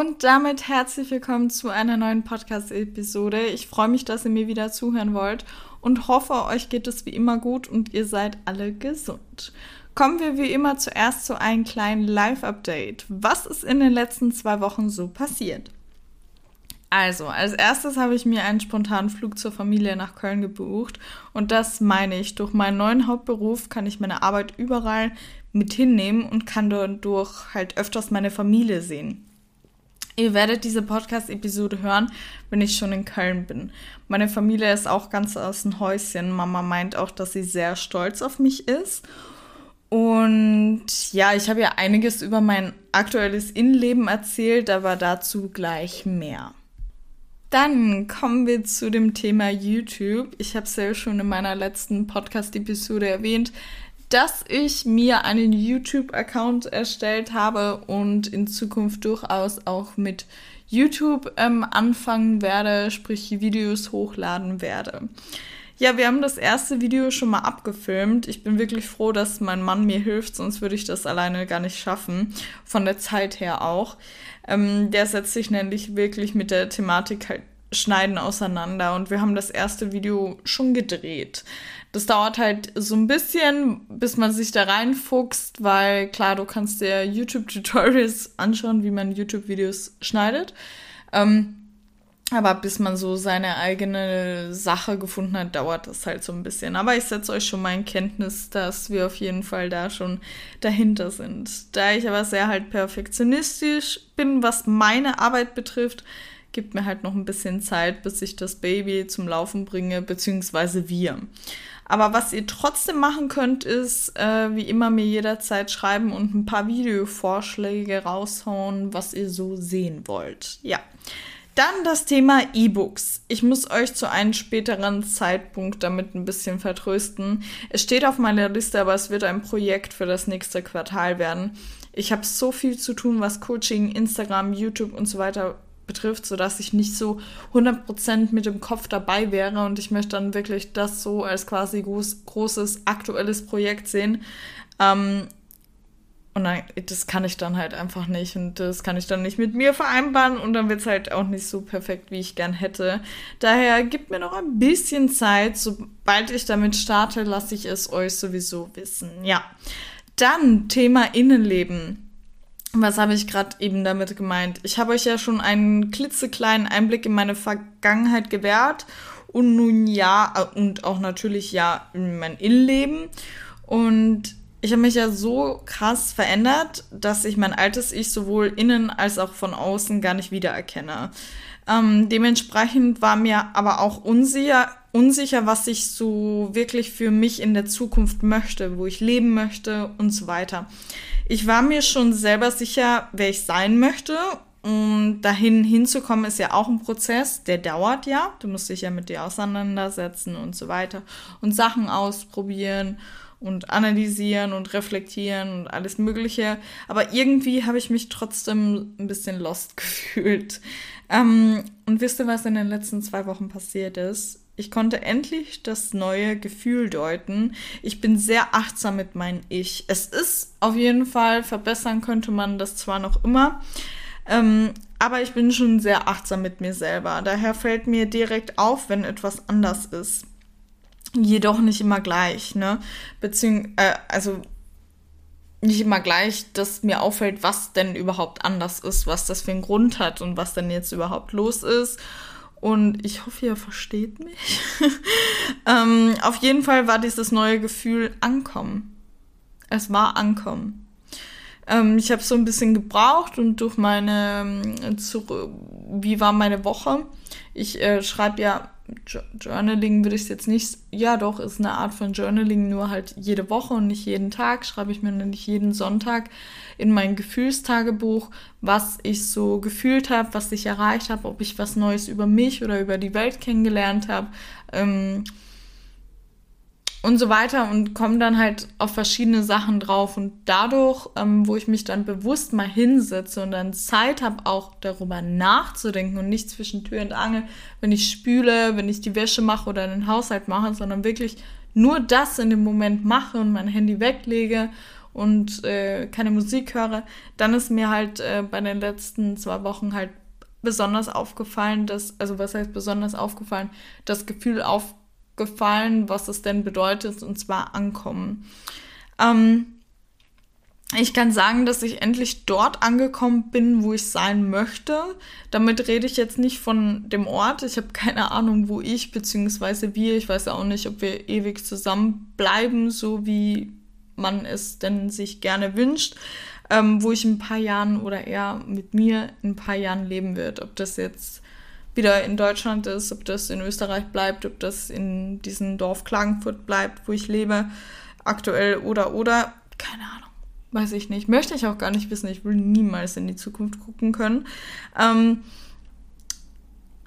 Und damit herzlich willkommen zu einer neuen Podcast-Episode. Ich freue mich, dass ihr mir wieder zuhören wollt und hoffe, euch geht es wie immer gut und ihr seid alle gesund. Kommen wir wie immer zuerst zu einem kleinen Live-Update. Was ist in den letzten zwei Wochen so passiert? Also, als erstes habe ich mir einen spontanen Flug zur Familie nach Köln gebucht. Und das meine ich. Durch meinen neuen Hauptberuf kann ich meine Arbeit überall mit hinnehmen und kann dadurch halt öfters meine Familie sehen. Ihr werdet diese Podcast-Episode hören, wenn ich schon in Köln bin. Meine Familie ist auch ganz aus dem Häuschen. Mama meint auch, dass sie sehr stolz auf mich ist. Und ja, ich habe ja einiges über mein aktuelles Innenleben erzählt, aber dazu gleich mehr. Dann kommen wir zu dem Thema YouTube. Ich habe es ja schon in meiner letzten Podcast-Episode erwähnt dass ich mir einen YouTube-Account erstellt habe und in Zukunft durchaus auch mit YouTube ähm, anfangen werde, sprich Videos hochladen werde. Ja, wir haben das erste Video schon mal abgefilmt. Ich bin wirklich froh, dass mein Mann mir hilft, sonst würde ich das alleine gar nicht schaffen. Von der Zeit her auch. Ähm, der setzt sich nämlich wirklich mit der Thematik halt Schneiden auseinander und wir haben das erste Video schon gedreht. Das dauert halt so ein bisschen, bis man sich da reinfuchst, weil klar, du kannst dir YouTube-Tutorials anschauen, wie man YouTube-Videos schneidet. Ähm, aber bis man so seine eigene Sache gefunden hat, dauert das halt so ein bisschen. Aber ich setze euch schon mal in Kenntnis, dass wir auf jeden Fall da schon dahinter sind. Da ich aber sehr halt perfektionistisch bin, was meine Arbeit betrifft, gibt mir halt noch ein bisschen Zeit, bis ich das Baby zum Laufen bringe, beziehungsweise wir. Aber was ihr trotzdem machen könnt, ist äh, wie immer mir jederzeit schreiben und ein paar Videovorschläge raushauen, was ihr so sehen wollt. Ja. Dann das Thema E-Books. Ich muss euch zu einem späteren Zeitpunkt damit ein bisschen vertrösten. Es steht auf meiner Liste, aber es wird ein Projekt für das nächste Quartal werden. Ich habe so viel zu tun, was Coaching, Instagram, YouTube und so weiter betrifft, sodass ich nicht so 100% mit dem Kopf dabei wäre und ich möchte dann wirklich das so als quasi groß, großes aktuelles Projekt sehen. Ähm, und dann, das kann ich dann halt einfach nicht und das kann ich dann nicht mit mir vereinbaren und dann wird es halt auch nicht so perfekt, wie ich gern hätte. Daher gibt mir noch ein bisschen Zeit. Sobald ich damit starte, lasse ich es euch sowieso wissen. Ja. Dann Thema Innenleben. Was habe ich gerade eben damit gemeint? Ich habe euch ja schon einen klitzekleinen Einblick in meine Vergangenheit gewährt und nun ja, äh, und auch natürlich ja in mein Innenleben. Und ich habe mich ja so krass verändert, dass ich mein altes Ich sowohl innen als auch von außen gar nicht wiedererkenne. Ähm, dementsprechend war mir aber auch unsicher, unsicher, was ich so wirklich für mich in der Zukunft möchte, wo ich leben möchte und so weiter. Ich war mir schon selber sicher, wer ich sein möchte. Und dahin hinzukommen ist ja auch ein Prozess, der dauert ja. Du musst dich ja mit dir auseinandersetzen und so weiter und Sachen ausprobieren und analysieren und reflektieren und alles Mögliche. Aber irgendwie habe ich mich trotzdem ein bisschen lost gefühlt. Ähm, und wisst ihr, was in den letzten zwei Wochen passiert ist? Ich konnte endlich das neue Gefühl deuten. Ich bin sehr achtsam mit meinem Ich. Es ist auf jeden Fall, verbessern könnte man das zwar noch immer, ähm, aber ich bin schon sehr achtsam mit mir selber. Daher fällt mir direkt auf, wenn etwas anders ist. Jedoch nicht immer gleich, ne? Beziehungsweise, äh, also nicht immer gleich, dass mir auffällt, was denn überhaupt anders ist, was das für einen Grund hat und was denn jetzt überhaupt los ist und ich hoffe, ihr versteht mich. ähm, auf jeden Fall war dieses neue Gefühl Ankommen. Es war Ankommen. Ähm, ich habe so ein bisschen gebraucht und durch meine, ähm, wie war meine Woche? Ich äh, schreibe ja Journaling würde ich es jetzt nicht, ja doch, ist eine Art von Journaling, nur halt jede Woche und nicht jeden Tag. Schreibe ich mir nämlich jeden Sonntag in mein Gefühlstagebuch, was ich so gefühlt habe, was ich erreicht habe, ob ich was Neues über mich oder über die Welt kennengelernt habe. Ähm, und so weiter und komme dann halt auf verschiedene Sachen drauf. Und dadurch, ähm, wo ich mich dann bewusst mal hinsetze und dann Zeit habe, auch darüber nachzudenken und nicht zwischen Tür und Angel, wenn ich spüle, wenn ich die Wäsche mache oder den Haushalt mache, sondern wirklich nur das in dem Moment mache und mein Handy weglege und äh, keine Musik höre, dann ist mir halt äh, bei den letzten zwei Wochen halt besonders aufgefallen, dass, also was heißt besonders aufgefallen, das Gefühl aufgefallen, was es denn bedeutet, und zwar ankommen. Ähm, ich kann sagen, dass ich endlich dort angekommen bin, wo ich sein möchte. Damit rede ich jetzt nicht von dem Ort. Ich habe keine Ahnung, wo ich bzw. wir, ich weiß auch nicht, ob wir ewig zusammen bleiben, so wie man es denn sich gerne wünscht, ähm, wo ich in ein paar Jahren oder eher mit mir in ein paar Jahren leben wird. Ob das jetzt wieder in Deutschland ist, ob das in Österreich bleibt, ob das in diesem Dorf Klagenfurt bleibt, wo ich lebe, aktuell oder oder, keine Ahnung. Weiß ich nicht. Möchte ich auch gar nicht wissen. Ich will niemals in die Zukunft gucken können. Ähm,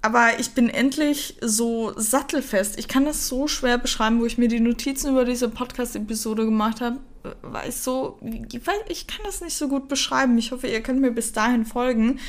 aber ich bin endlich so sattelfest. Ich kann das so schwer beschreiben, wo ich mir die Notizen über diese Podcast-Episode gemacht habe war ich so, weiß, ich kann das nicht so gut beschreiben. Ich hoffe, ihr könnt mir bis dahin folgen.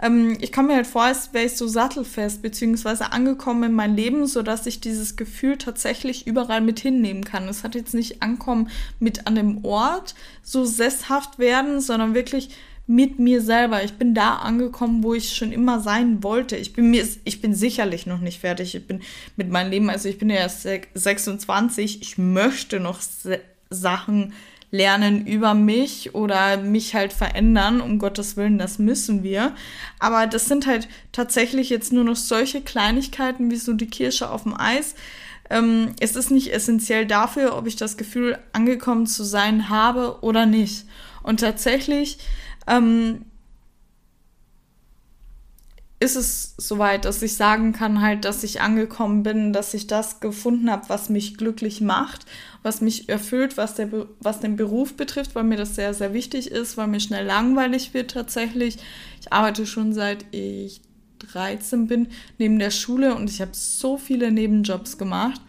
Ähm, ich komme mir halt vor, als wäre ich so sattelfest, beziehungsweise angekommen in mein Leben, sodass ich dieses Gefühl tatsächlich überall mit hinnehmen kann. Es hat jetzt nicht ankommen mit an dem Ort, so sesshaft werden, sondern wirklich mit mir selber. Ich bin da angekommen, wo ich schon immer sein wollte. Ich bin mir, ich bin sicherlich noch nicht fertig. Ich bin mit meinem Leben, also ich bin ja erst 26. Ich möchte noch Sachen lernen über mich oder mich halt verändern. Um Gottes Willen, das müssen wir. Aber das sind halt tatsächlich jetzt nur noch solche Kleinigkeiten wie so die Kirsche auf dem Eis. Ähm, es ist nicht essentiell dafür, ob ich das Gefühl, angekommen zu sein habe oder nicht. Und tatsächlich ähm, ist es soweit, dass ich sagen kann halt, dass ich angekommen bin, dass ich das gefunden habe, was mich glücklich macht, was mich erfüllt, was, der, was den Beruf betrifft, weil mir das sehr, sehr wichtig ist, weil mir schnell langweilig wird tatsächlich. Ich arbeite schon seit ich 13 bin neben der Schule und ich habe so viele Nebenjobs gemacht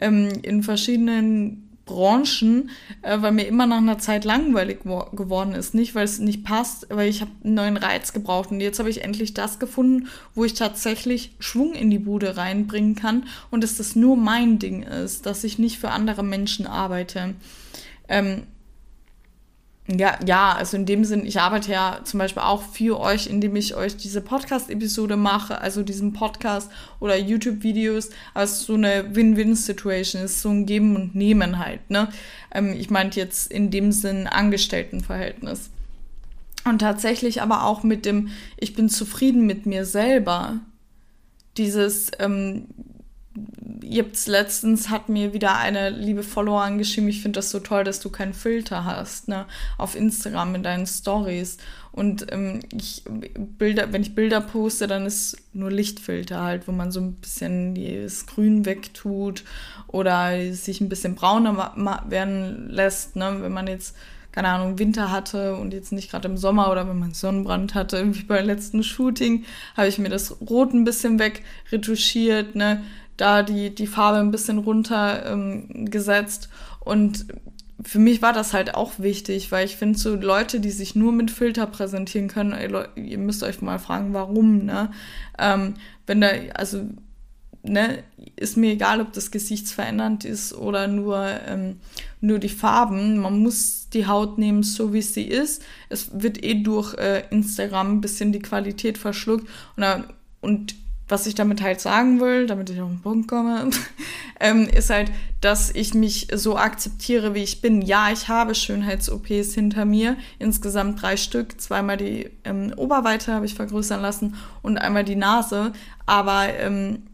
ähm, in verschiedenen Branchen, äh, weil mir immer nach einer Zeit langweilig geworden ist. Nicht, weil es nicht passt, weil ich habe einen neuen Reiz gebraucht. Und jetzt habe ich endlich das gefunden, wo ich tatsächlich Schwung in die Bude reinbringen kann und dass das nur mein Ding ist, dass ich nicht für andere Menschen arbeite. Ähm, ja, ja, also in dem Sinn, ich arbeite ja zum Beispiel auch für euch, indem ich euch diese Podcast-Episode mache, also diesen Podcast oder YouTube-Videos, ist so eine Win-Win-Situation, ist so ein Geben und Nehmen halt, ne? Ähm, ich meinte jetzt in dem Sinn Angestelltenverhältnis. Und tatsächlich aber auch mit dem, ich bin zufrieden mit mir selber. Dieses, ähm, jetzt letztens hat mir wieder eine liebe Followerin geschrieben, ich finde das so toll, dass du keinen Filter hast, ne, auf Instagram in deinen Stories. Und ähm, ich Bilder, wenn ich Bilder poste, dann ist nur Lichtfilter halt, wo man so ein bisschen das Grün wegtut oder sich ein bisschen brauner werden lässt, ne, wenn man jetzt keine Ahnung, Winter hatte und jetzt nicht gerade im Sommer oder wenn man Sonnenbrand hatte, irgendwie beim letzten Shooting, habe ich mir das Rot ein bisschen wegretuschiert, ne, da die, die Farbe ein bisschen runter ähm, gesetzt. Und für mich war das halt auch wichtig, weil ich finde, so Leute, die sich nur mit Filter präsentieren können, ihr müsst euch mal fragen, warum, ne? Ähm, wenn da, also, ne, ist mir egal, ob das gesichtsverändernd ist oder nur, ähm, nur die Farben. Man muss die Haut nehmen, so wie sie ist. Es wird eh durch äh, Instagram ein bisschen die Qualität verschluckt. Und, und was ich damit halt sagen will, damit ich auf den Punkt komme, ähm, ist halt, dass ich mich so akzeptiere, wie ich bin. Ja, ich habe Schönheits-OPs hinter mir, insgesamt drei Stück. Zweimal die ähm, Oberweite habe ich vergrößern lassen und einmal die Nase. Aber ähm,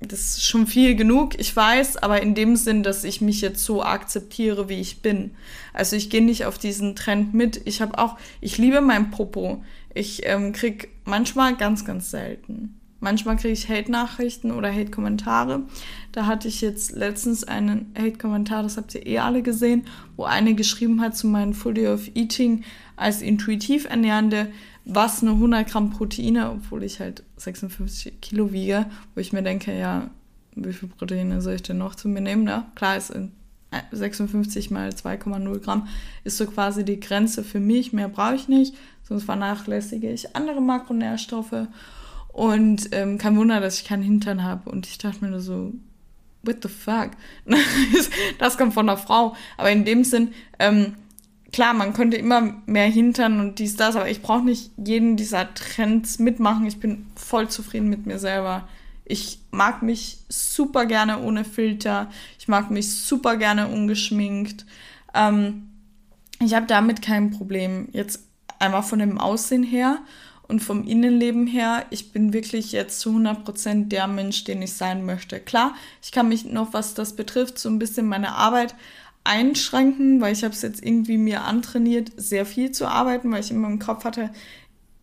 das ist schon viel genug, ich weiß, aber in dem Sinn, dass ich mich jetzt so akzeptiere, wie ich bin. Also ich gehe nicht auf diesen Trend mit. Ich habe auch, ich liebe mein Popo. Ich ähm, krieg manchmal ganz, ganz selten. Manchmal kriege ich Hate-Nachrichten oder Hate-Kommentare. Da hatte ich jetzt letztens einen Hate-Kommentar, das habt ihr eh alle gesehen, wo eine geschrieben hat zu meinem Full Day of Eating als intuitiv Ernährende, was eine 100 Gramm Proteine, obwohl ich halt 56 Kilo wiege, wo ich mir denke, ja, wie viel Proteine soll ich denn noch zu mir nehmen? Ne? Klar, ist 56 mal 2,0 Gramm ist so quasi die Grenze für mich, mehr brauche ich nicht sonst vernachlässige ich andere Makronährstoffe. Und ähm, kein Wunder, dass ich keinen Hintern habe. Und ich dachte mir nur so, what the fuck? das kommt von einer Frau. Aber in dem Sinn, ähm, klar, man könnte immer mehr hintern und dies, das, aber ich brauche nicht jeden dieser Trends mitmachen. Ich bin voll zufrieden mit mir selber. Ich mag mich super gerne ohne Filter. Ich mag mich super gerne ungeschminkt. Ähm, ich habe damit kein Problem. Jetzt einmal von dem Aussehen her und vom Innenleben her. Ich bin wirklich jetzt zu 100% der Mensch, den ich sein möchte. Klar, ich kann mich noch, was das betrifft, so ein bisschen meine Arbeit einschränken, weil ich habe es jetzt irgendwie mir antrainiert, sehr viel zu arbeiten, weil ich immer im Kopf hatte,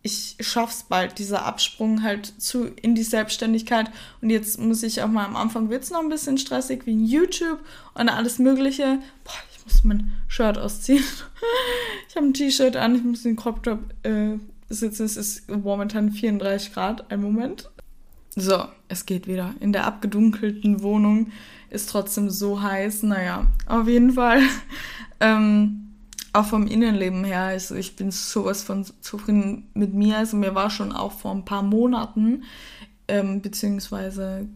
ich schaff's bald, dieser Absprung halt zu in die Selbstständigkeit. Und jetzt muss ich auch mal am Anfang wird's noch ein bisschen stressig wie YouTube und alles Mögliche. Boah, ich muss mein Shirt ausziehen. ich habe ein T-Shirt an, ich muss den Crop Top äh, sitzen. Es ist momentan 34 Grad. Ein Moment. So, es geht wieder. In der abgedunkelten Wohnung ist trotzdem so heiß. Naja, auf jeden Fall. ähm, auch vom Innenleben her, also ich bin sowas von zufrieden mit mir. Also mir war schon auch vor ein paar Monaten, ähm, beziehungsweise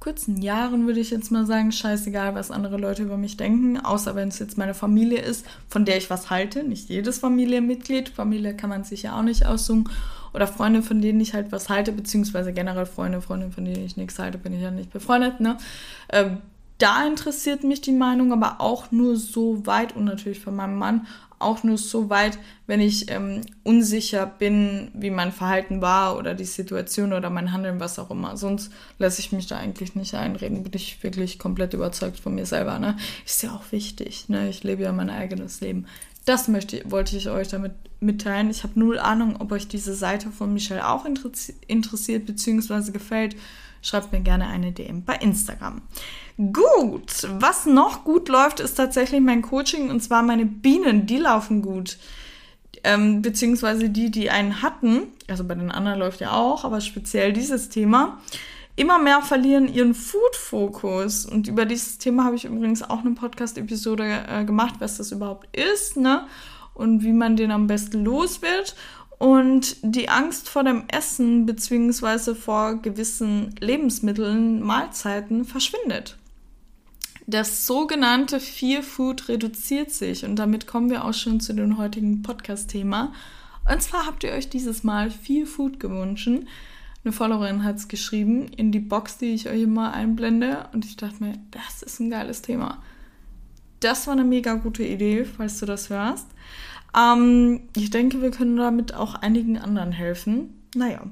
kurzen Jahren würde ich jetzt mal sagen, scheißegal, was andere Leute über mich denken, außer wenn es jetzt meine Familie ist, von der ich was halte. Nicht jedes Familienmitglied, Familie kann man sich ja auch nicht aussuchen. Oder Freunde, von denen ich halt was halte, beziehungsweise generell Freunde, Freunde, von denen ich nichts halte, bin ich ja nicht befreundet, ne? Ähm, da interessiert mich die Meinung, aber auch nur so weit und natürlich von meinem Mann auch nur so weit, wenn ich ähm, unsicher bin, wie mein Verhalten war oder die Situation oder mein Handeln, was auch immer. Sonst lasse ich mich da eigentlich nicht einreden. Bin ich wirklich komplett überzeugt von mir selber. Ne? Ist ja auch wichtig. Ne? Ich lebe ja mein eigenes Leben. Das möchte, wollte ich euch damit mitteilen. Ich habe null Ahnung, ob euch diese Seite von Michelle auch interessiert bzw. gefällt schreibt mir gerne eine DM bei Instagram. Gut, was noch gut läuft, ist tatsächlich mein Coaching und zwar meine Bienen, die laufen gut. Ähm, beziehungsweise die, die einen hatten, also bei den anderen läuft ja auch, aber speziell dieses Thema, immer mehr verlieren ihren Food-Fokus. Und über dieses Thema habe ich übrigens auch eine Podcast-Episode äh, gemacht, was das überhaupt ist, ne? Und wie man den am besten los wird. Und die Angst vor dem Essen bzw. vor gewissen Lebensmitteln, Mahlzeiten verschwindet. Das sogenannte Fear Food reduziert sich und damit kommen wir auch schon zu dem heutigen Podcast-Thema. Und zwar habt ihr euch dieses Mal Fear Food gewünscht. Eine Followerin hat es geschrieben in die Box, die ich euch immer einblende. Und ich dachte mir, das ist ein geiles Thema. Das war eine mega gute Idee, falls du das hörst. Ähm, ich denke, wir können damit auch einigen anderen helfen. Naja.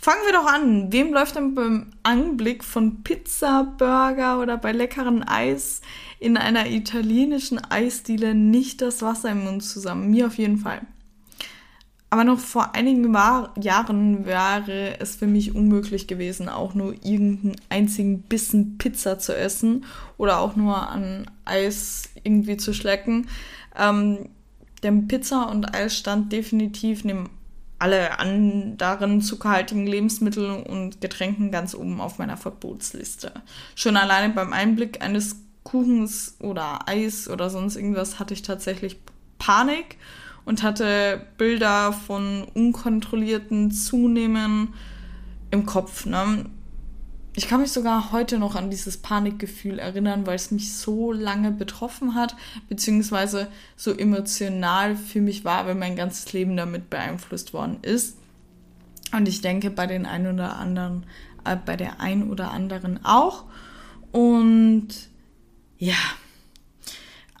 Fangen wir doch an. Wem läuft denn beim Anblick von Pizza, Burger oder bei leckeren Eis in einer italienischen Eisdiele nicht das Wasser im Mund zusammen? Mir auf jeden Fall. Aber noch vor einigen Jahren wäre es für mich unmöglich gewesen, auch nur irgendeinen einzigen Bissen Pizza zu essen oder auch nur an Eis irgendwie zu schlecken. Ähm, denn Pizza und Eis stand definitiv neben alle anderen zuckerhaltigen Lebensmitteln und Getränken ganz oben auf meiner Verbotsliste. Schon alleine beim Einblick eines Kuchens oder Eis oder sonst irgendwas hatte ich tatsächlich Panik und hatte Bilder von unkontrollierten Zunehmen im Kopf. Ne? Ich kann mich sogar heute noch an dieses Panikgefühl erinnern, weil es mich so lange betroffen hat, beziehungsweise so emotional für mich war, weil mein ganzes Leben damit beeinflusst worden ist. Und ich denke bei den einen oder anderen, äh, bei der einen oder anderen auch. Und ja,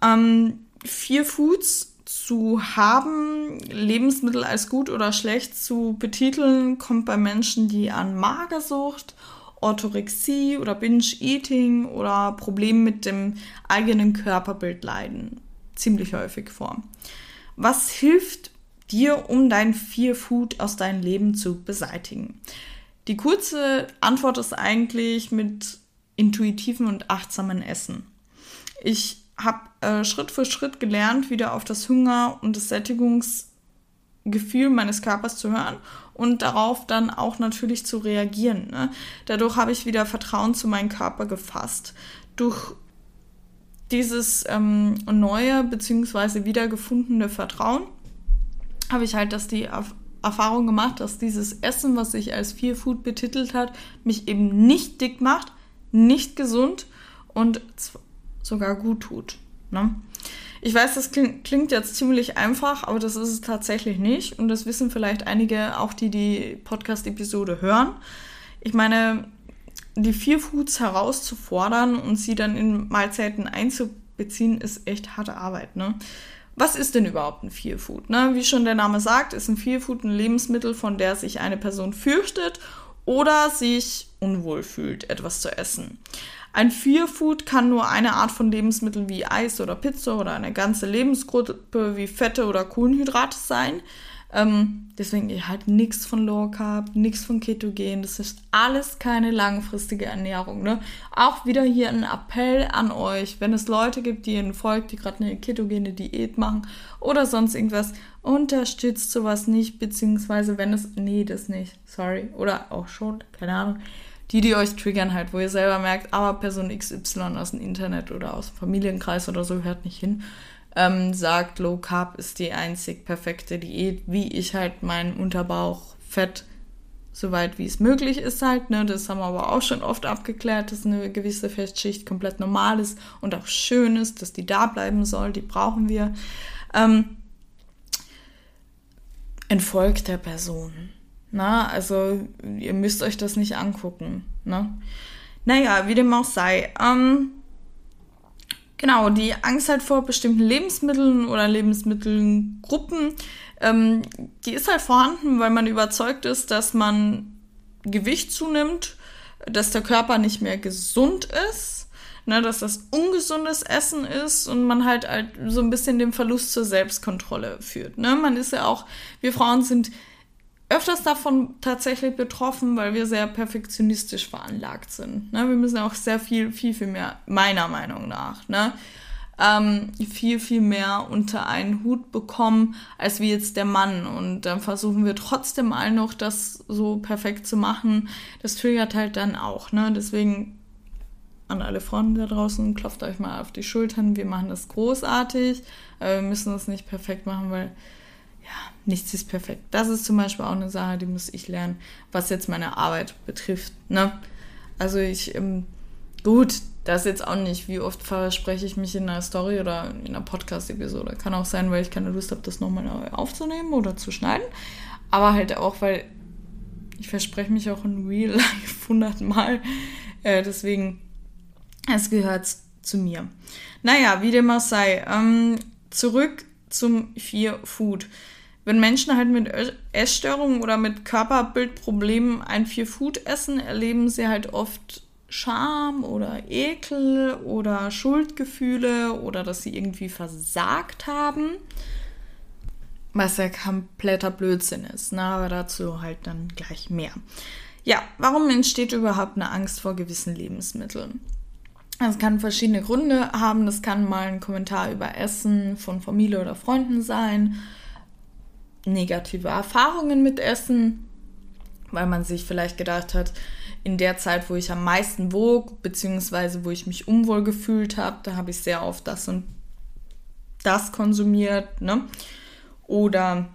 ähm, vier Foods zu haben, Lebensmittel als gut oder schlecht zu betiteln, kommt bei Menschen, die an Magersucht Orthorexie oder Binge-Eating oder Probleme mit dem eigenen Körperbild leiden. Ziemlich häufig vor. Was hilft dir, um dein Fear Food aus deinem Leben zu beseitigen? Die kurze Antwort ist eigentlich mit intuitiven und achtsamen Essen. Ich habe äh, Schritt für Schritt gelernt, wieder auf das Hunger und das Sättigungsgefühl meines Körpers zu hören und darauf dann auch natürlich zu reagieren. Ne? Dadurch habe ich wieder Vertrauen zu meinem Körper gefasst. Durch dieses ähm, neue bzw. wiedergefundene Vertrauen habe ich halt, dass die Erf Erfahrung gemacht, dass dieses Essen, was sich als Fear Food betitelt hat, mich eben nicht dick macht, nicht gesund und sogar gut tut. Ne? Ich weiß, das klingt, jetzt ziemlich einfach, aber das ist es tatsächlich nicht. Und das wissen vielleicht einige, auch die die Podcast-Episode hören. Ich meine, die vier Foods herauszufordern und sie dann in Mahlzeiten einzubeziehen, ist echt harte Arbeit. Ne? Was ist denn überhaupt ein Fear Food? Ne? Wie schon der Name sagt, ist ein Fear Food ein Lebensmittel, von der sich eine Person fürchtet oder sich unwohl fühlt, etwas zu essen. Ein Fear Food kann nur eine Art von Lebensmitteln wie Eis oder Pizza oder eine ganze Lebensgruppe wie Fette oder Kohlenhydrate sein. Ähm, deswegen halt nichts von Low Carb, nichts von Ketogen. Das ist alles keine langfristige Ernährung. Ne? Auch wieder hier ein Appell an euch, wenn es Leute gibt, die ihnen folgt, die gerade eine ketogene Diät machen oder sonst irgendwas, unterstützt sowas nicht, beziehungsweise wenn es, nee, das nicht, sorry, oder auch schon, keine Ahnung, die, die euch triggern halt, wo ihr selber merkt, aber Person XY aus dem Internet oder aus dem Familienkreis oder so hört nicht hin ähm, sagt, Low Carb ist die einzig perfekte Diät, wie ich halt meinen Unterbauch fett soweit wie es möglich ist halt. Ne? Das haben wir aber auch schon oft abgeklärt, dass eine gewisse Fettschicht komplett normal ist und auch schön ist, dass die da bleiben soll. Die brauchen wir. Ähm, entfolgt der Person. Na, also ihr müsst euch das nicht angucken. Ne? Naja, wie dem auch sei. Ähm, Genau, die Angst halt vor bestimmten Lebensmitteln oder Lebensmittelgruppen, ähm, die ist halt vorhanden, weil man überzeugt ist, dass man Gewicht zunimmt, dass der Körper nicht mehr gesund ist, ne, dass das ungesundes Essen ist und man halt, halt so ein bisschen den Verlust zur Selbstkontrolle führt. Ne? Man ist ja auch, wir Frauen sind öfters davon tatsächlich betroffen, weil wir sehr perfektionistisch veranlagt sind. Ne? Wir müssen auch sehr viel, viel, viel mehr, meiner Meinung nach, ne? Ähm, viel, viel mehr unter einen Hut bekommen, als wie jetzt der Mann. Und dann versuchen wir trotzdem all noch, das so perfekt zu machen. Das triggert halt dann auch. Ne? Deswegen an alle Frauen da draußen, klopft euch mal auf die Schultern. Wir machen das großartig. Aber wir müssen das nicht perfekt machen, weil ja, nichts ist perfekt. Das ist zum Beispiel auch eine Sache, die muss ich lernen, was jetzt meine Arbeit betrifft. Ne? Also ich, ähm, gut, das jetzt auch nicht, wie oft verspreche ich mich in einer Story oder in einer Podcast-Episode. Kann auch sein, weil ich keine Lust habe, das nochmal aufzunehmen oder zu schneiden. Aber halt auch, weil ich verspreche mich auch in Real Life hundertmal. Äh, deswegen, es gehört zu mir. Naja, wie dem auch sei. Ähm, zurück zum Fear Food wenn Menschen halt mit Essstörungen oder mit Körperbildproblemen ein Fear Food essen, erleben sie halt oft Scham oder Ekel oder Schuldgefühle oder dass sie irgendwie versagt haben. Was ja kompletter Blödsinn ist, ne? aber dazu halt dann gleich mehr. Ja, warum entsteht überhaupt eine Angst vor gewissen Lebensmitteln? Es kann verschiedene Gründe haben. Das kann mal ein Kommentar über Essen von Familie oder Freunden sein negative Erfahrungen mit Essen, weil man sich vielleicht gedacht hat, in der Zeit, wo ich am meisten wog, beziehungsweise wo ich mich unwohl gefühlt habe, da habe ich sehr oft das und das konsumiert, ne? Oder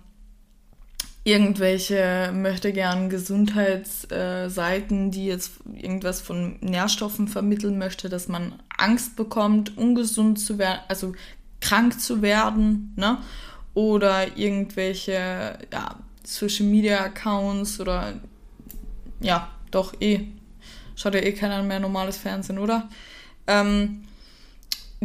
irgendwelche möchte gern Gesundheitsseiten, die jetzt irgendwas von Nährstoffen vermitteln möchte, dass man Angst bekommt, ungesund zu werden, also krank zu werden, ne? Oder irgendwelche ja, Social Media Accounts oder ja, doch eh. Schaut ja eh keiner mehr normales Fernsehen, oder? Ähm,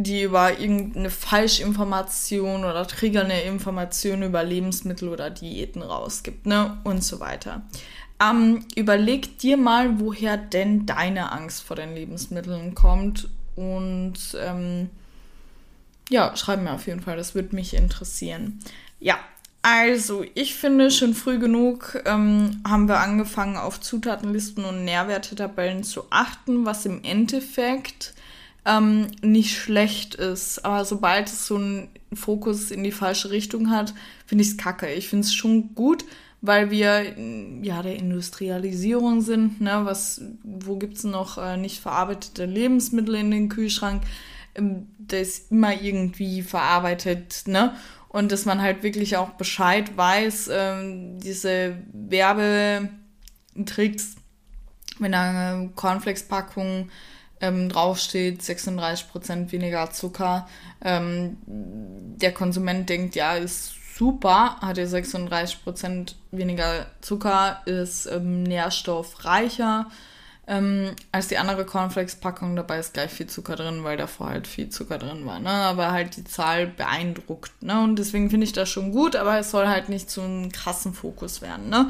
die über irgendeine Falschinformation oder triggernde Information über Lebensmittel oder Diäten rausgibt, ne? Und so weiter. Ähm, überleg dir mal, woher denn deine Angst vor den Lebensmitteln kommt und ähm, ja, schreib mir auf jeden Fall, das würde mich interessieren. Ja, also ich finde, schon früh genug ähm, haben wir angefangen, auf Zutatenlisten und Nährwertetabellen zu achten, was im Endeffekt ähm, nicht schlecht ist. Aber sobald es so einen Fokus in die falsche Richtung hat, finde ich es kacke. Ich finde es schon gut, weil wir ja der Industrialisierung sind. Ne? Was, wo gibt es noch äh, nicht verarbeitete Lebensmittel in den Kühlschrank? Ähm, das immer irgendwie verarbeitet, ne? Und dass man halt wirklich auch Bescheid weiß, ähm, diese Werbetricks mit einer Cornflakes-Packung ähm, draufsteht 36% weniger Zucker. Ähm, der Konsument denkt, ja, ist super, hat er 36% weniger Zucker, ist ähm, nährstoffreicher ähm, als die andere Cornflakes-Packung. Dabei ist gleich viel Zucker drin, weil davor halt viel Zucker drin war. Ne? Aber halt die Zahl beeindruckt. Ne? Und deswegen finde ich das schon gut, aber es soll halt nicht zu einem krassen Fokus werden. Ne?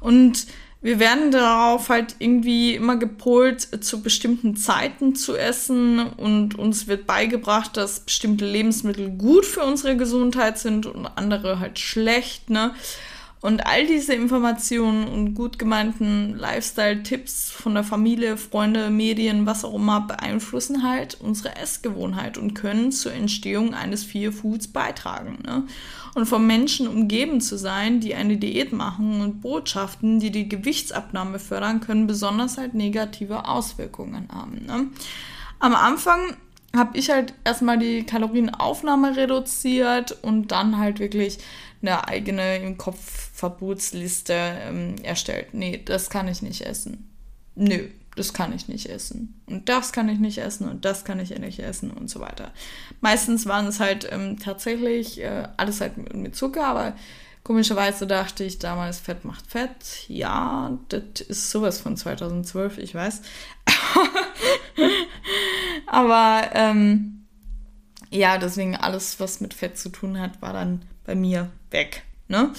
Und wir werden darauf halt irgendwie immer gepolt, zu bestimmten Zeiten zu essen und uns wird beigebracht, dass bestimmte Lebensmittel gut für unsere Gesundheit sind und andere halt schlecht, ne? Und all diese Informationen und gut gemeinten Lifestyle-Tipps von der Familie, Freunde, Medien, was auch immer, beeinflussen halt unsere Essgewohnheit und können zur Entstehung eines Fear Foods beitragen. Ne? Und von Menschen umgeben zu sein, die eine Diät machen und Botschaften, die die Gewichtsabnahme fördern, können besonders halt negative Auswirkungen haben. Ne? Am Anfang habe ich halt erstmal die Kalorienaufnahme reduziert und dann halt wirklich eine eigene im Kopf Verbotsliste ähm, erstellt. Nee, das kann ich nicht essen. Nö, das kann ich nicht essen. Und das kann ich nicht essen und das kann ich nicht essen und so weiter. Meistens waren es halt ähm, tatsächlich äh, alles halt mit, mit Zucker, aber Komischerweise dachte ich damals, Fett macht Fett. Ja, das ist sowas von 2012, ich weiß. Aber ähm, ja, deswegen alles, was mit Fett zu tun hat, war dann bei mir weg. Ne?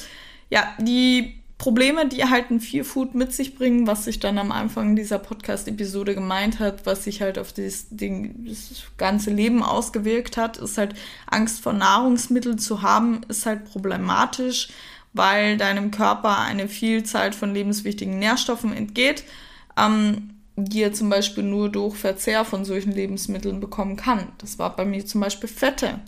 Ja, die Probleme, die halt ein Fear Food mit sich bringen, was sich dann am Anfang dieser Podcast-Episode gemeint hat, was sich halt auf das, Ding, das ganze Leben ausgewirkt hat, ist halt Angst vor Nahrungsmitteln zu haben, ist halt problematisch, weil deinem Körper eine Vielzahl von lebenswichtigen Nährstoffen entgeht, ähm, die er zum Beispiel nur durch Verzehr von solchen Lebensmitteln bekommen kann. Das war bei mir zum Beispiel Fette.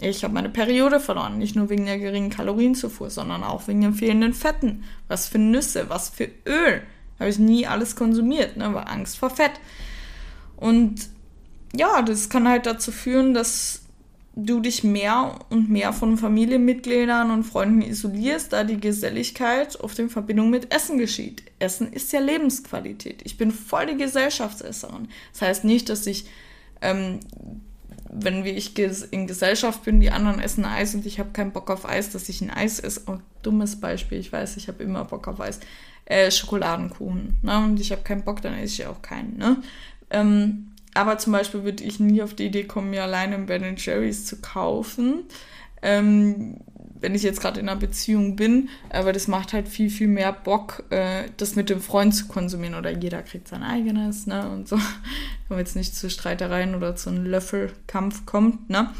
Ich habe meine Periode verloren, nicht nur wegen der geringen Kalorienzufuhr, sondern auch wegen den fehlenden Fetten. Was für Nüsse, was für Öl. Habe ich nie alles konsumiert, ne? war Angst vor Fett. Und ja, das kann halt dazu führen, dass du dich mehr und mehr von Familienmitgliedern und Freunden isolierst, da die Geselligkeit oft in Verbindung mit Essen geschieht. Essen ist ja Lebensqualität. Ich bin voll die Gesellschaftsesserin. Das heißt nicht, dass ich ähm, wenn ich in Gesellschaft bin, die anderen essen Eis und ich habe keinen Bock auf Eis, dass ich ein Eis esse. Oh, dummes Beispiel, ich weiß, ich habe immer Bock auf Eis. Äh, Schokoladenkuchen. Ne? Und ich habe keinen Bock, dann esse ich auch keinen. Ne? Ähm, aber zum Beispiel würde ich nie auf die Idee kommen, mir alleine ein Ben Jerry's zu kaufen. Ähm, wenn ich jetzt gerade in einer Beziehung bin, aber das macht halt viel, viel mehr Bock, äh, das mit dem Freund zu konsumieren oder jeder kriegt sein eigenes, ne, und so, wenn jetzt nicht zu Streitereien oder zu einem Löffelkampf kommt, ne.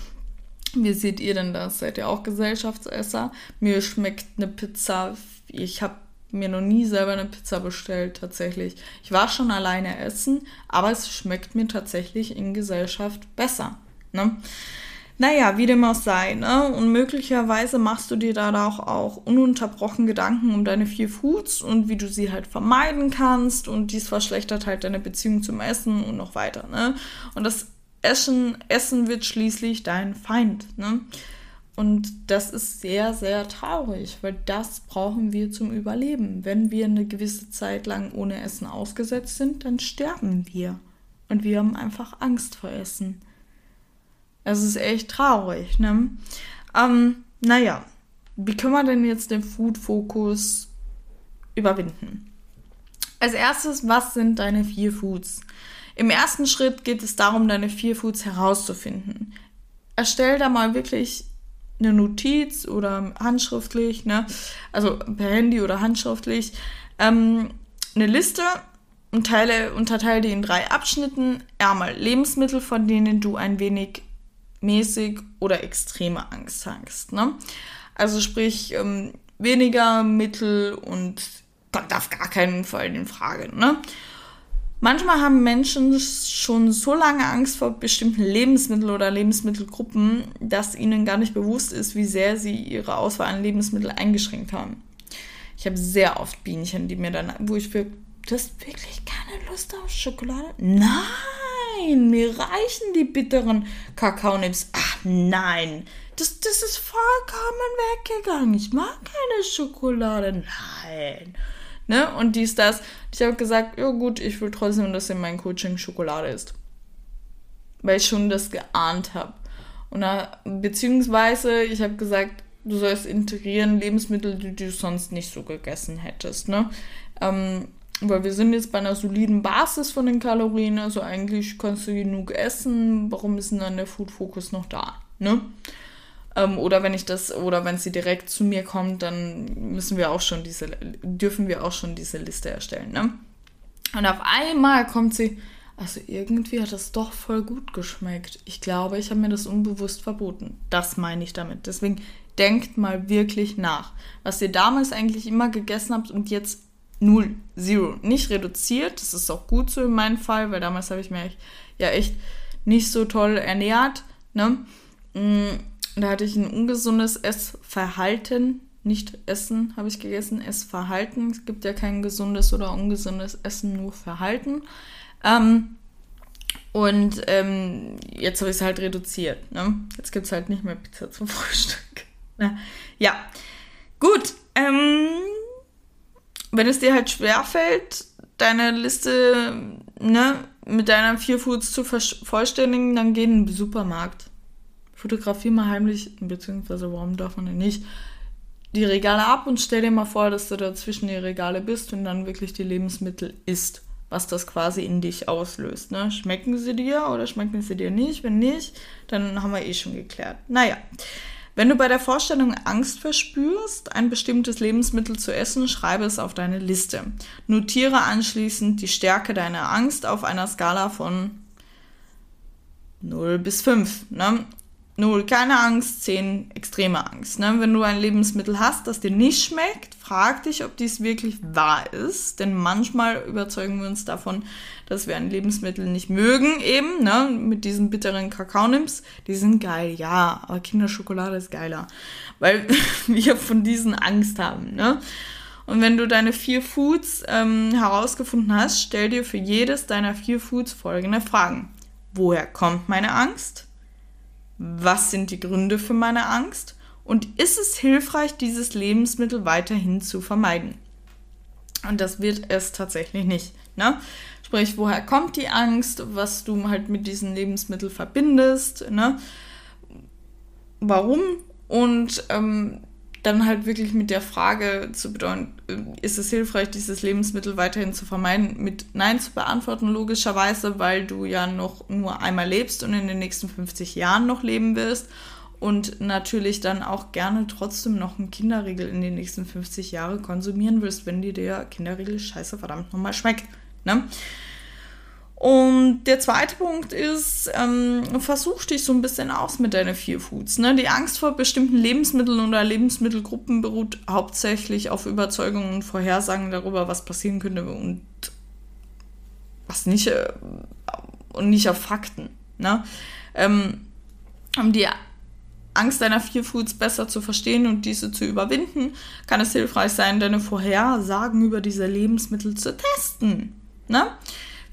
Wie seht ihr denn das? Seid ihr auch Gesellschaftsesser? Mir schmeckt eine Pizza, ich habe mir noch nie selber eine Pizza bestellt, tatsächlich. Ich war schon alleine essen, aber es schmeckt mir tatsächlich in Gesellschaft besser, ne. Naja, wie dem auch sei, ne? Und möglicherweise machst du dir da auch, auch ununterbrochen Gedanken um deine vier Foods und wie du sie halt vermeiden kannst und dies verschlechtert halt deine Beziehung zum Essen und noch weiter, ne? Und das Essen, Essen wird schließlich dein Feind, ne? Und das ist sehr, sehr traurig, weil das brauchen wir zum Überleben. Wenn wir eine gewisse Zeit lang ohne Essen ausgesetzt sind, dann sterben wir. Und wir haben einfach Angst vor Essen. Es ist echt traurig, ne? Ähm, naja, wie können wir denn jetzt den Food-Fokus überwinden? Als erstes, was sind deine vier Foods? Im ersten Schritt geht es darum, deine vier Foods herauszufinden. Erstell da mal wirklich eine Notiz oder handschriftlich, ne? also per Handy oder handschriftlich, ähm, eine Liste und teile, unterteile die in drei Abschnitten. Einmal Lebensmittel, von denen du ein wenig mäßig oder extreme Angst hast. Ne? Also sprich ähm, weniger, mittel und kommt auf gar keinen Fall in Frage. Ne? Manchmal haben Menschen schon so lange Angst vor bestimmten Lebensmitteln oder Lebensmittelgruppen, dass ihnen gar nicht bewusst ist, wie sehr sie ihre Auswahl an Lebensmitteln eingeschränkt haben. Ich habe sehr oft Bienchen, die mir dann, wo ich für, du hast wirklich keine Lust auf Schokolade? Nein! Nein, mir reichen die bitteren Kakaonips. Ach nein, das, das ist vollkommen weggegangen. Ich mag keine Schokolade. Nein, ne? Und dies, das. Ich habe gesagt, ja gut, ich will trotzdem, dass in meinem Coaching Schokolade ist. Weil ich schon das geahnt habe. Und da, beziehungsweise, ich habe gesagt, du sollst integrieren Lebensmittel, die du sonst nicht so gegessen hättest, ne? Ähm, weil wir sind jetzt bei einer soliden Basis von den Kalorien, also eigentlich kannst du genug essen. Warum ist denn dann der Food Focus noch da? Ne? Ähm, oder wenn ich das, oder wenn sie direkt zu mir kommt, dann müssen wir auch schon diese, dürfen wir auch schon diese Liste erstellen. Ne? Und auf einmal kommt sie, also irgendwie hat das doch voll gut geschmeckt. Ich glaube, ich habe mir das unbewusst verboten. Das meine ich damit. Deswegen denkt mal wirklich nach, was ihr damals eigentlich immer gegessen habt und jetzt null, zero, nicht reduziert. Das ist auch gut so in meinem Fall, weil damals habe ich mich ja echt nicht so toll ernährt. Ne? Mm, da hatte ich ein ungesundes Essverhalten. Nicht Essen habe ich gegessen, Essverhalten. Es gibt ja kein gesundes oder ungesundes Essen, nur Verhalten. Ähm, und ähm, jetzt habe ich es halt reduziert. Ne? Jetzt gibt es halt nicht mehr Pizza zum Frühstück. ja, gut. Ähm, wenn es dir halt schwerfällt, deine Liste ne, mit deinen vier Foods zu vervollständigen, dann geh in den Supermarkt fotografiere mal heimlich, beziehungsweise warum darf man denn nicht, die Regale ab und stell dir mal vor, dass du da zwischen die Regale bist und dann wirklich die Lebensmittel isst, was das quasi in dich auslöst. Ne? Schmecken sie dir oder schmecken sie dir nicht? Wenn nicht, dann haben wir eh schon geklärt. Naja, wenn du bei der Vorstellung Angst verspürst, ein bestimmtes Lebensmittel zu essen, schreibe es auf deine Liste. Notiere anschließend die Stärke deiner Angst auf einer Skala von 0 bis 5. Ne? Null, keine Angst, zehn, extreme Angst. Ne? Wenn du ein Lebensmittel hast, das dir nicht schmeckt, frag dich, ob dies wirklich wahr ist. Denn manchmal überzeugen wir uns davon, dass wir ein Lebensmittel nicht mögen, eben, ne? mit diesen bitteren Kakaonims. Die sind geil, ja, aber Kinderschokolade ist geiler. Weil wir von diesen Angst haben. Ne? Und wenn du deine vier Foods ähm, herausgefunden hast, stell dir für jedes deiner vier Foods folgende Fragen. Woher kommt meine Angst? Was sind die Gründe für meine Angst? Und ist es hilfreich, dieses Lebensmittel weiterhin zu vermeiden? Und das wird es tatsächlich nicht. Ne? Sprich, woher kommt die Angst, was du halt mit diesem Lebensmittel verbindest, ne? Warum? Und ähm, dann halt wirklich mit der Frage zu bedeuten, äh, ist es hilfreich, dieses Lebensmittel weiterhin zu vermeiden, mit Nein zu beantworten, logischerweise, weil du ja noch nur einmal lebst und in den nächsten 50 Jahren noch leben wirst und natürlich dann auch gerne trotzdem noch einen Kinderriegel in den nächsten 50 Jahren konsumieren wirst, wenn dir der Kinderriegel scheiße verdammt nochmal schmeckt. Ne? Und der zweite Punkt ist, ähm, versuch dich so ein bisschen aus mit deinen vier Foods. Ne? Die Angst vor bestimmten Lebensmitteln oder Lebensmittelgruppen beruht hauptsächlich auf Überzeugungen und Vorhersagen darüber, was passieren könnte und was nicht äh, und nicht auf Fakten. Ne? Ähm, um die Angst deiner vier Foods besser zu verstehen und diese zu überwinden, kann es hilfreich sein, deine Vorhersagen über diese Lebensmittel zu testen. Ne?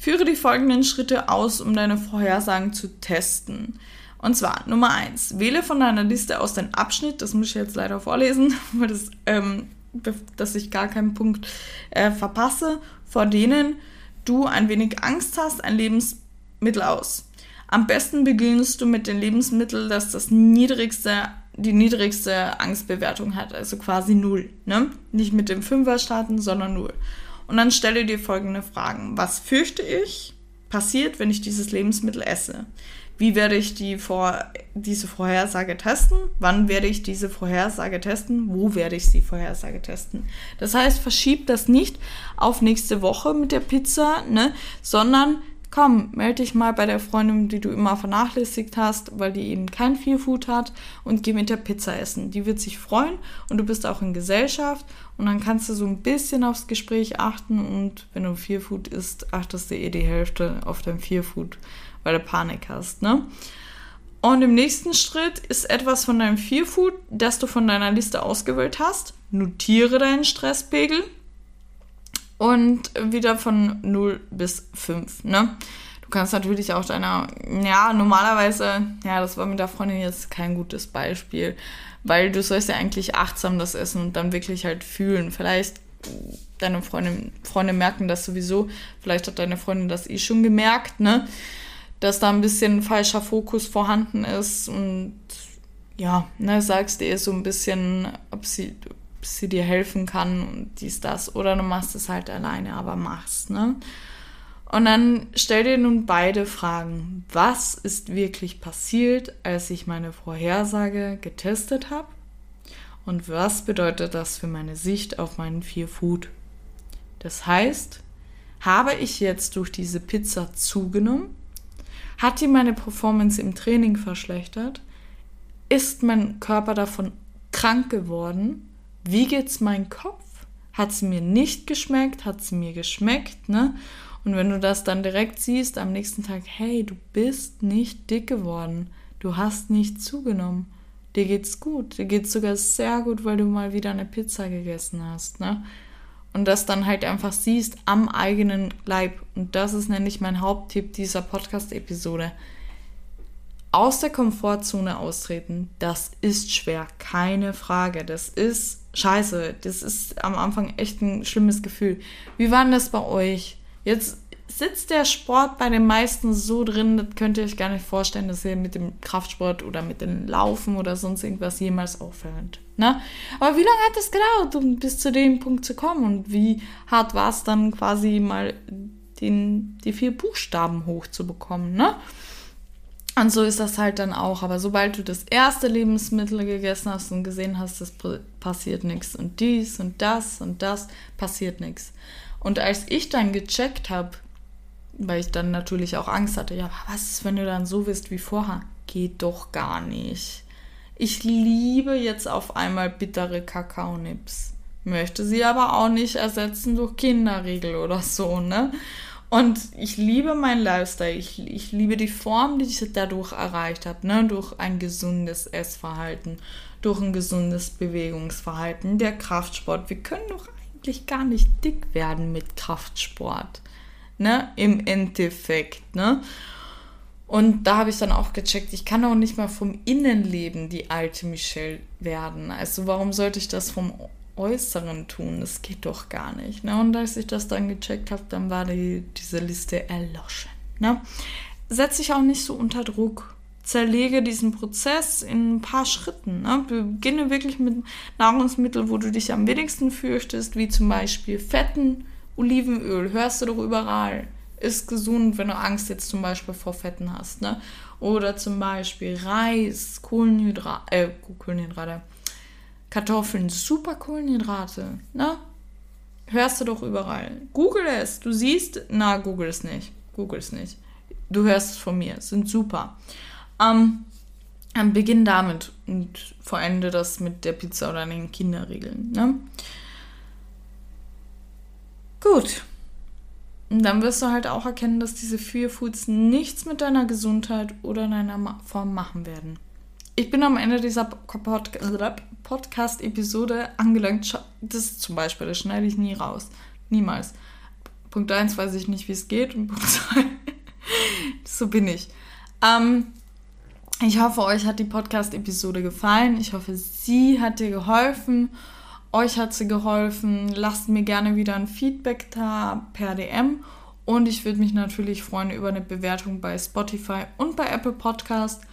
Führe die folgenden Schritte aus, um deine Vorhersagen zu testen. Und zwar Nummer eins: Wähle von deiner Liste aus den Abschnitt, das muss ich jetzt leider vorlesen, weil das, ähm, dass ich gar keinen Punkt äh, verpasse, vor denen du ein wenig Angst hast, ein Lebensmittel aus. Am besten beginnst du mit den Lebensmitteln, das das niedrigste, die niedrigste Angstbewertung hat, also quasi null. Ne? Nicht mit dem Fünfer starten, sondern null. Und dann stelle dir folgende Fragen. Was fürchte ich passiert, wenn ich dieses Lebensmittel esse? Wie werde ich die vor, diese Vorhersage testen? Wann werde ich diese Vorhersage testen? Wo werde ich sie Vorhersage testen? Das heißt, verschieb das nicht auf nächste Woche mit der Pizza, ne, sondern komm, melde dich mal bei der Freundin, die du immer vernachlässigt hast, weil die eben kein Feelfood hat und geh mit der Pizza essen. Die wird sich freuen und du bist auch in Gesellschaft und dann kannst du so ein bisschen aufs Gespräch achten und wenn du Feelfood isst, achtest du eh die Hälfte auf dein Feelfood, weil du Panik hast, ne? Und im nächsten Schritt ist etwas von deinem Feelfood, das du von deiner Liste ausgewählt hast. Notiere deinen Stresspegel und wieder von 0 bis 5. Ne? Du kannst natürlich auch deiner, ja, normalerweise, ja, das war mit der Freundin jetzt kein gutes Beispiel, weil du sollst ja eigentlich achtsam das essen und dann wirklich halt fühlen. Vielleicht deine Freundin, Freunde merken das sowieso. Vielleicht hat deine Freundin das eh schon gemerkt, ne? Dass da ein bisschen falscher Fokus vorhanden ist und ja, ne, sagst ihr so ein bisschen, ob sie, ob sie dir helfen kann und dies, das. Oder du machst es halt alleine, aber machst, ne? Und dann stell dir nun beide Fragen. Was ist wirklich passiert, als ich meine Vorhersage getestet habe? Und was bedeutet das für meine Sicht auf meinen Vier Food? Das heißt, habe ich jetzt durch diese Pizza zugenommen? Hat die meine Performance im Training verschlechtert? Ist mein Körper davon krank geworden? Wie geht's mein Kopf? Hat sie mir nicht geschmeckt? Hat sie mir geschmeckt? Ne? Und wenn du das dann direkt siehst am nächsten Tag, hey, du bist nicht dick geworden, du hast nicht zugenommen, dir geht's gut, dir geht's sogar sehr gut, weil du mal wieder eine Pizza gegessen hast, ne? Und das dann halt einfach siehst am eigenen Leib. Und das ist nämlich mein Haupttipp dieser Podcast-Episode. Aus der Komfortzone austreten, das ist schwer, keine Frage. Das ist scheiße. Das ist am Anfang echt ein schlimmes Gefühl. Wie war denn das bei euch? Jetzt sitzt der Sport bei den meisten so drin, das könnt ihr euch gar nicht vorstellen, dass ihr mit dem Kraftsport oder mit dem Laufen oder sonst irgendwas jemals aufhört. Ne? Aber wie lange hat es gedauert, um bis zu dem Punkt zu kommen? Und wie hart war es dann quasi mal den, die vier Buchstaben hochzubekommen, ne? Und so ist das halt dann auch. Aber sobald du das erste Lebensmittel gegessen hast und gesehen hast, das passiert nichts und dies und das und das, passiert nichts. Und als ich dann gecheckt habe, weil ich dann natürlich auch Angst hatte, ja, was ist, wenn du dann so bist wie vorher? Geht doch gar nicht. Ich liebe jetzt auf einmal bittere Kakaonips. Möchte sie aber auch nicht ersetzen durch Kinderriegel oder so, ne? Und ich liebe meinen Lifestyle. Ich, ich liebe die Form, die ich dadurch erreicht habe, ne? Durch ein gesundes Essverhalten, durch ein gesundes Bewegungsverhalten, der Kraftsport. Wir können doch eigentlich gar nicht dick werden mit Kraftsport. Ne? Im Endeffekt. Ne? Und da habe ich dann auch gecheckt, ich kann auch nicht mal vom Innenleben die alte Michelle werden. Also warum sollte ich das vom Äußeren tun? Das geht doch gar nicht. Ne? Und als ich das dann gecheckt habe, dann war die, diese Liste erloschen. Ne? Setz dich auch nicht so unter Druck zerlege diesen Prozess in ein paar Schritten. Ne? Beginne wirklich mit Nahrungsmitteln, wo du dich am wenigsten fürchtest, wie zum Beispiel Fetten, Olivenöl, hörst du doch überall. Ist gesund, wenn du Angst jetzt zum Beispiel vor Fetten hast. Ne? Oder zum Beispiel Reis, Kohlenhydrate, äh, Kohlenhydrate, Kartoffeln, super Kohlenhydrate. Ne? Hörst du doch überall. Google es. Du siehst, na, google es nicht. Google es nicht. Du hörst es von mir. Sind super. Ähm, Beginn damit und vollende das mit der Pizza oder den Kinderregeln. Ne? Gut. Und dann wirst du halt auch erkennen, dass diese vier Foods nichts mit deiner Gesundheit oder deiner Form machen werden. Ich bin am Ende dieser Podcast-Episode angelangt. Das zum Beispiel, das schneide ich nie raus. Niemals. Punkt 1 weiß ich nicht, wie es geht. Und Punkt 2, so bin ich. Ähm, ich hoffe, euch hat die Podcast-Episode gefallen. Ich hoffe, sie hat dir geholfen. Euch hat sie geholfen. Lasst mir gerne wieder ein Feedback da per DM. Und ich würde mich natürlich freuen über eine Bewertung bei Spotify und bei Apple Podcast.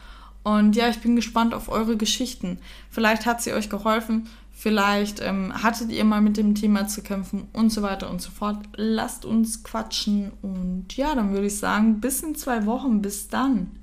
Und ja, ich bin gespannt auf eure Geschichten. Vielleicht hat sie euch geholfen. Vielleicht ähm, hattet ihr mal mit dem Thema zu kämpfen und so weiter und so fort. Lasst uns quatschen. Und ja, dann würde ich sagen, bis in zwei Wochen. Bis dann.